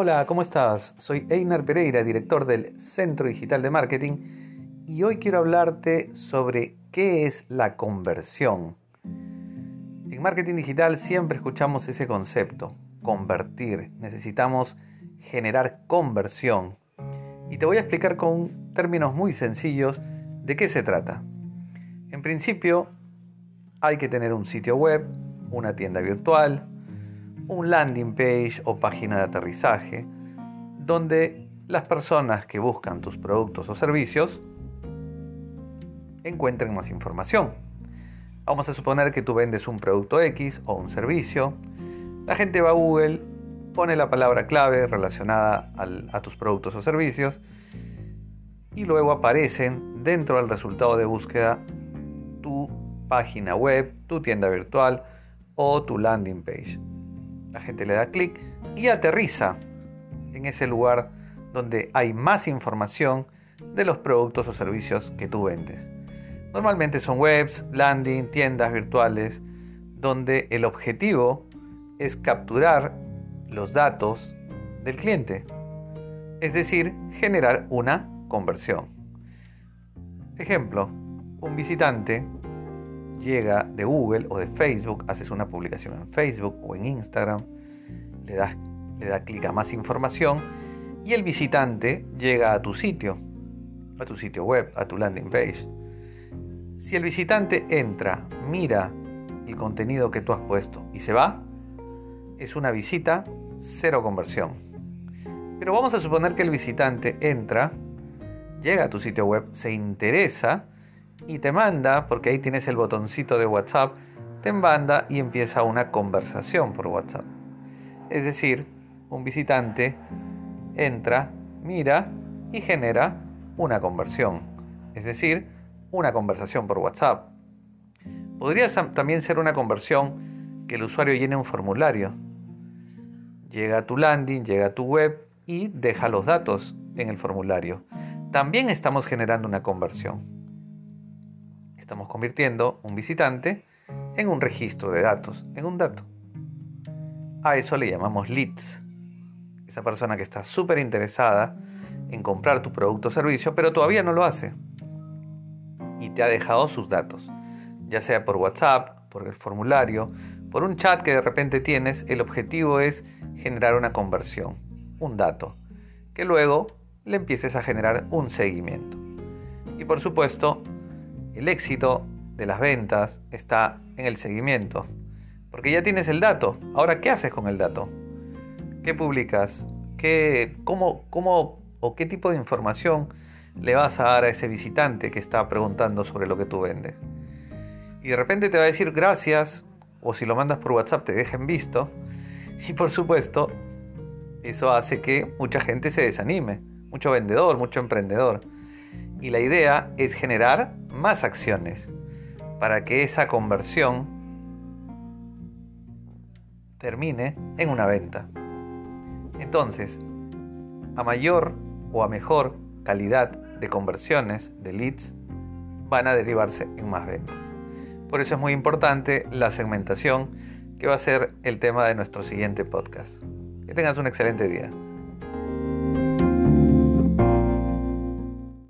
Hola, ¿cómo estás? Soy Einar Pereira, director del Centro Digital de Marketing, y hoy quiero hablarte sobre qué es la conversión. En marketing digital siempre escuchamos ese concepto, convertir. Necesitamos generar conversión. Y te voy a explicar con términos muy sencillos de qué se trata. En principio, hay que tener un sitio web, una tienda virtual, un landing page o página de aterrizaje donde las personas que buscan tus productos o servicios encuentren más información. Vamos a suponer que tú vendes un producto X o un servicio. La gente va a Google, pone la palabra clave relacionada a tus productos o servicios y luego aparecen dentro del resultado de búsqueda tu página web, tu tienda virtual o tu landing page. La gente le da clic y aterriza en ese lugar donde hay más información de los productos o servicios que tú vendes. Normalmente son webs, landing, tiendas virtuales, donde el objetivo es capturar los datos del cliente, es decir, generar una conversión. Ejemplo, un visitante llega de Google o de Facebook, haces una publicación en Facebook o en Instagram, le das le da clic a más información y el visitante llega a tu sitio, a tu sitio web, a tu landing page. Si el visitante entra, mira el contenido que tú has puesto y se va, es una visita cero conversión. Pero vamos a suponer que el visitante entra, llega a tu sitio web, se interesa, y te manda, porque ahí tienes el botoncito de WhatsApp, te manda y empieza una conversación por WhatsApp. Es decir, un visitante entra, mira y genera una conversión, es decir, una conversación por WhatsApp. Podría también ser una conversión que el usuario llene un formulario. Llega a tu landing, llega a tu web y deja los datos en el formulario. También estamos generando una conversión. Estamos convirtiendo un visitante en un registro de datos, en un dato. A eso le llamamos leads. Esa persona que está súper interesada en comprar tu producto o servicio, pero todavía no lo hace. Y te ha dejado sus datos, ya sea por WhatsApp, por el formulario, por un chat que de repente tienes, el objetivo es generar una conversión, un dato, que luego le empieces a generar un seguimiento. Y por supuesto, el éxito de las ventas está en el seguimiento, porque ya tienes el dato. Ahora, ¿qué haces con el dato? ¿Qué publicas? ¿Qué, cómo, cómo o qué tipo de información le vas a dar a ese visitante que está preguntando sobre lo que tú vendes? Y de repente te va a decir gracias, o si lo mandas por WhatsApp te dejen visto. Y por supuesto, eso hace que mucha gente se desanime, mucho vendedor, mucho emprendedor. Y la idea es generar más acciones para que esa conversión termine en una venta. Entonces, a mayor o a mejor calidad de conversiones, de leads, van a derivarse en más ventas. Por eso es muy importante la segmentación, que va a ser el tema de nuestro siguiente podcast. Que tengas un excelente día.